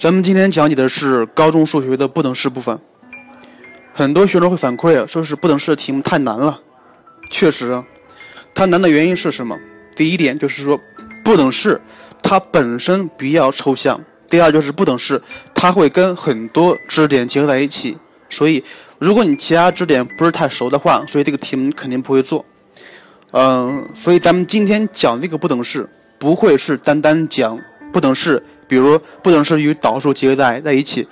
咱们今天讲解的是高中数学的不等式部分。很多学生会反馈啊说是不等式的题目太难了。确实，它难的原因是什么？第一点就是说，不等式它本身比较抽象；第二就是不等式它会跟很多知识点结合在一起，所以如果你其他知识点不是太熟的话，所以这个题目肯定不会做。嗯，所以咱们今天讲这个不等式，不会是单单讲不等式，比如不等式与导数结合在在一起，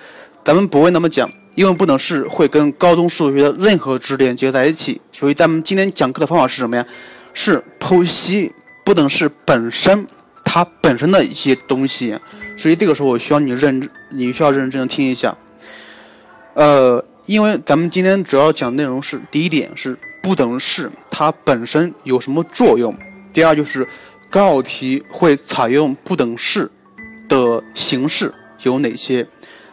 咱们不会那么讲，因为不等式会跟高中数学的任何知识点结合在一起。所以咱们今天讲课的方法是什么呀？是剖析不等式本身它本身的一些东西。所以这个时候我需要你认，你需要认真的听一下。呃，因为咱们今天主要讲内容是第一点是。不等式它本身有什么作用？第二就是高考题会采用不等式的形式有哪些？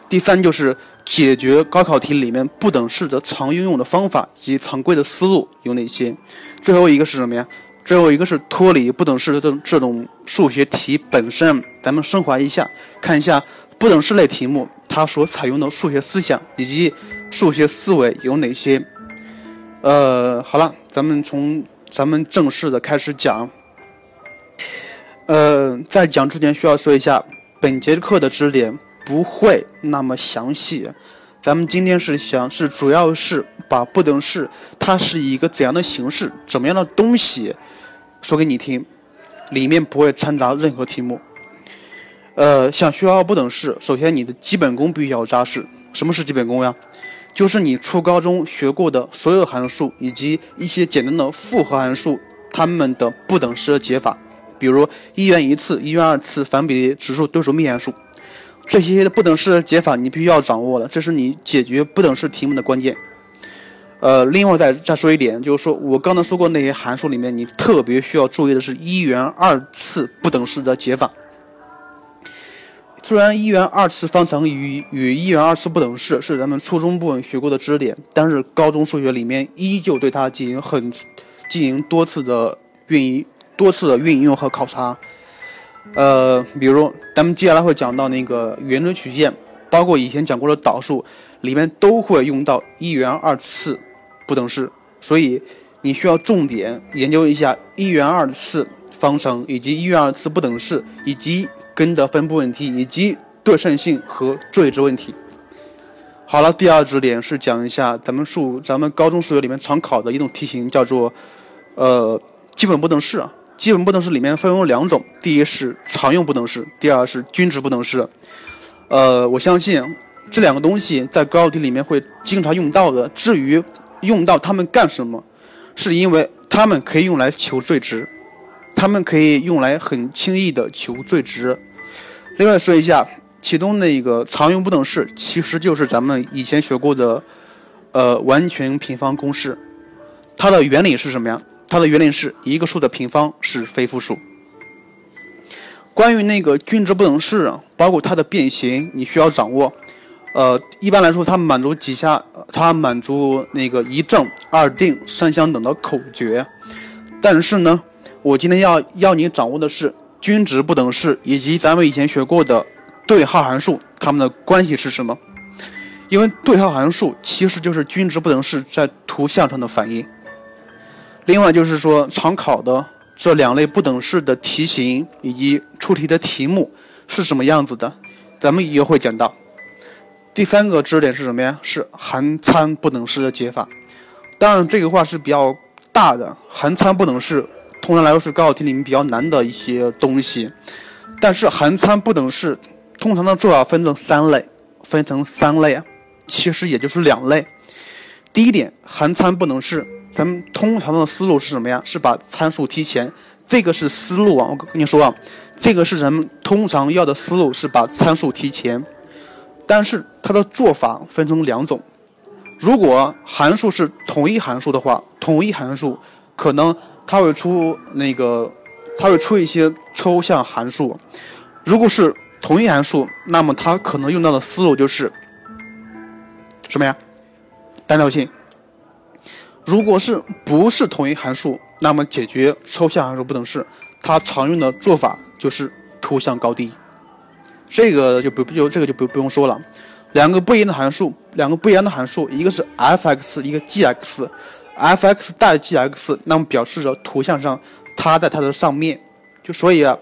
第三就是解决高考题里面不等式的常应用的方法以及常规的思路有哪些？最后一个是什么呀？最后一个是脱离不等式的这种这种数学题本身，咱们升华一下，看一下不等式类题目它所采用的数学思想以及数学思维有哪些？呃，好了，咱们从咱们正式的开始讲。呃，在讲之前需要说一下，本节课的知识点不会那么详细。咱们今天是想是主要是把不等式它是一个怎样的形式、怎么样的东西说给你听，里面不会掺杂任何题目。呃，想学好不等式，首先你的基本功必须要扎实。什么是基本功呀？就是你初高中学过的所有函数以及一些简单的复合函数，它们的不等式的解法，比如一元一次、一元二次、反比例指数、对数幂函数，这些不等式解法你必须要掌握了，这是你解决不等式题目的关键。呃，另外再再说一点，就是说我刚才说过那些函数里面，你特别需要注意的是一元二次不等式的解法。虽然一元二次方程与与一元二次不等式是咱们初中部分学过的知识点，但是高中数学里面依旧对它进行很进行多次的运多次的运用和考察。呃，比如咱们接下来会讲到那个圆锥曲线，包括以前讲过的导数，里面都会用到一元二次不等式，所以你需要重点研究一下一元二次方程以及一元二次不等式以及。根的分布问题以及对称性和最值问题。好了，第二知识点是讲一下咱们数咱们高中数学里面常考的一种题型，叫做呃基本不等式啊。基本不等式里面分为两种，第一是常用不等式，第二是均值不等式。呃，我相信这两个东西在高考题里面会经常用到的。至于用到它们干什么，是因为它们可以用来求最值。它们可以用来很轻易的求最值。另外说一下，其中那个常用不等式其实就是咱们以前学过的，呃，完全平方公式。它的原理是什么呀？它的原理是一个数的平方是非负数。关于那个均值不等式，包括它的变形，你需要掌握。呃，一般来说，它满足几下，它满足那个一正、二定、三相等的口诀。但是呢？我今天要要你掌握的是均值不等式以及咱们以前学过的对号函数，它们的关系是什么？因为对号函数其实就是均值不等式在图像上的反应。另外就是说，常考的这两类不等式的题型以及出题的题目是什么样子的，咱们也会讲到。第三个知识点是什么呀？是含参不等式的解法。当然，这个话是比较大的，含参不等式。通常来说是高考题里面比较难的一些东西，但是含参不等式通常的做法分成三类，分成三类啊，其实也就是两类。第一点，含参不等式，咱们通常的思路是什么呀？是把参数提前，这个是思路啊。我跟你说啊，这个是咱们通常要的思路是把参数提前，但是它的做法分成两种。如果函数是同一函数的话，同一函数可能。它会出那个，它会出一些抽象函数。如果是同一函数，那么它可能用到的思路就是什么呀？单调性。如果是不是同一函数，那么解决抽象函数不等式，它常用的做法就是图像高低。这个就不就这个就不不用说了。两个不一样的函数，两个不一样的函数，一个是 f(x)，一个 g(x)，f(x) 大于 g(x)，那么表示着图像上它在它的上面。就所以啊，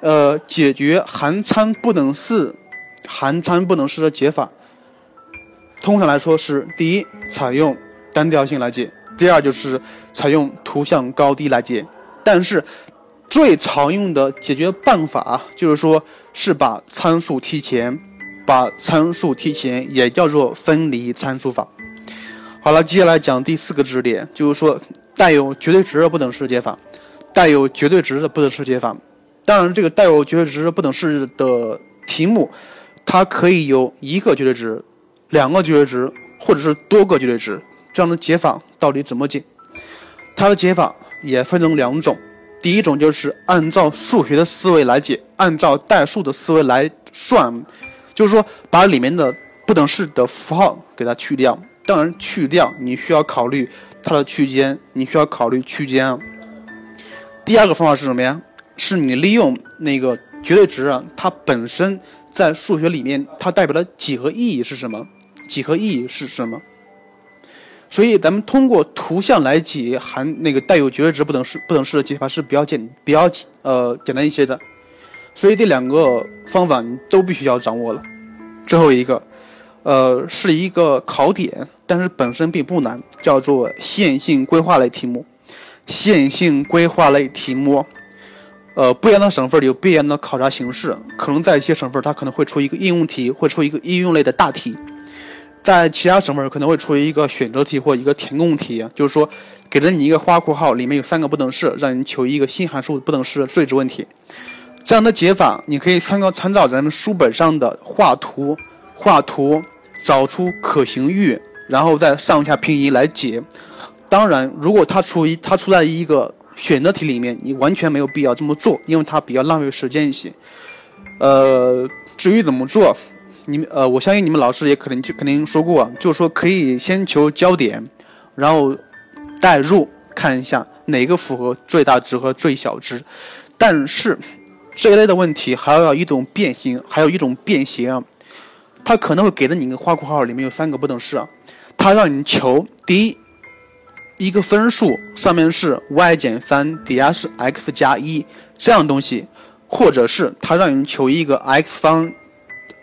呃，解决含参不等式，含参不等式的解法，通常来说是第一，采用单调性来解；第二就是采用图像高低来解。但是最常用的解决办法就是说是把参数提前，把参数提前，也叫做分离参数法。好了，接下来讲第四个知识点，就是说带有绝对值的不等式解法。带有绝对值的不等式解法，当然，这个带有绝对值不等式的题目，它可以有一个绝对值、两个绝对值，或者是多个绝对值。这样的解法到底怎么解？它的解法也分成两种，第一种就是按照数学的思维来解，按照代数的思维来算，就是说把里面的不等式的符号给它去掉。当然，去掉你需要考虑它的区间，你需要考虑区间啊。第二个方法是什么呀？是你利用那个绝对值啊，它本身在数学里面它代表的几何意义是什么？几何意义是什么？所以咱们通过图像来解含那个带有绝对值不等式不等式的解法是比较简比较呃简单一些的。所以这两个方法你都必须要掌握了。最后一个，呃，是一个考点，但是本身并不难，叫做线性规划类题目。线性规划类题目，呃，不一样的省份有不一样的考察形式。可能在一些省份，它可能会出一个应用题，会出一个应用类的大题；在其他省份，可能会出一个选择题或一个填空题。就是说，给了你一个花括号，里面有三个不等式，让你求一个新函数不等式的最值问题。这样的解法，你可以参考参照咱们书本上的画图，画图找出可行域，然后再上下平移来解。当然，如果它出一它出在一个选择题里面，你完全没有必要这么做，因为它比较浪费时间一些。呃，至于怎么做，你们呃，我相信你们老师也可能就肯定说过，就是说可以先求焦点，然后代入看一下哪个符合最大值和最小值。但是这一类的问题还要一种变形，还有一种变形，它可能会给的你一个花括号，里面有三个不等式，它让你求第一。一个分数上面是 y 减三，底下是 x 加一这样东西，或者是它让你求一个 x 方，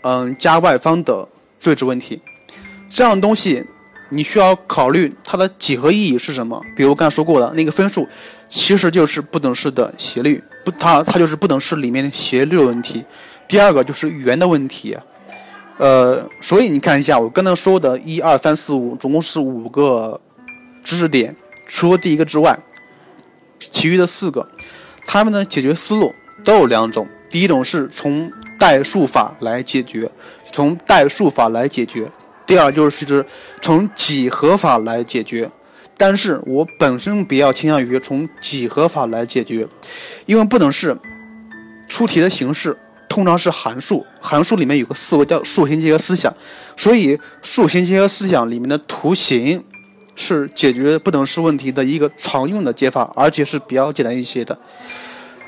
嗯加 y 方的最值问题，这样的东西你需要考虑它的几何意义是什么？比如刚才说过的那个分数，其实就是不等式的斜率，不，它它就是不等式里面的斜率问题。第二个就是圆的问题，呃，所以你看一下我刚才说的一二三四五，总共是五个。知识点除了第一个之外，其余的四个，它们的解决思路都有两种。第一种是从代数法来解决，从代数法来解决；第二就是从几何法来解决。但是我本身比较倾向于从几何法来解决，因为不等式出题的形式通常是函数，函数里面有个思维叫数形结合思想，所以数形结合思想里面的图形。是解决不等式问题的一个常用的解法，而且是比较简单一些的。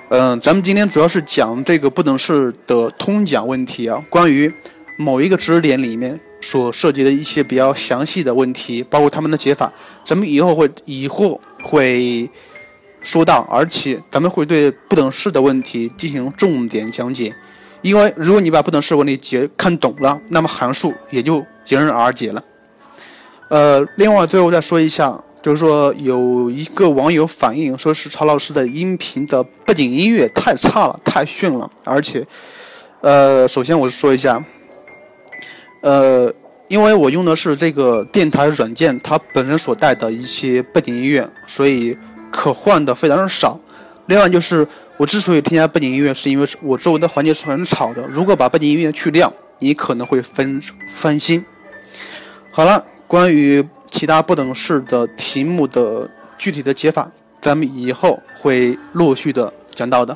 嗯，咱们今天主要是讲这个不等式的通讲问题啊，关于某一个知识点里面所涉及的一些比较详细的问题，包括他们的解法，咱们以后会以后会说到，而且咱们会对不等式的问题进行重点讲解。因为如果你把不等式问题解看懂了，那么函数也就迎刃而解了。呃，另外最后再说一下，就是说有一个网友反映，说是曹老师的音频的背景音乐太差了，太炫了，而且，呃，首先我说一下，呃，因为我用的是这个电台软件，它本身所带的一些背景音乐，所以可换的非常少。另外就是我之所以添加背景音乐，是因为我周围的环境是很吵的，如果把背景音乐去掉，你可能会分分心。好了。关于其他不等式的题目的具体的解法，咱们以后会陆续的讲到的。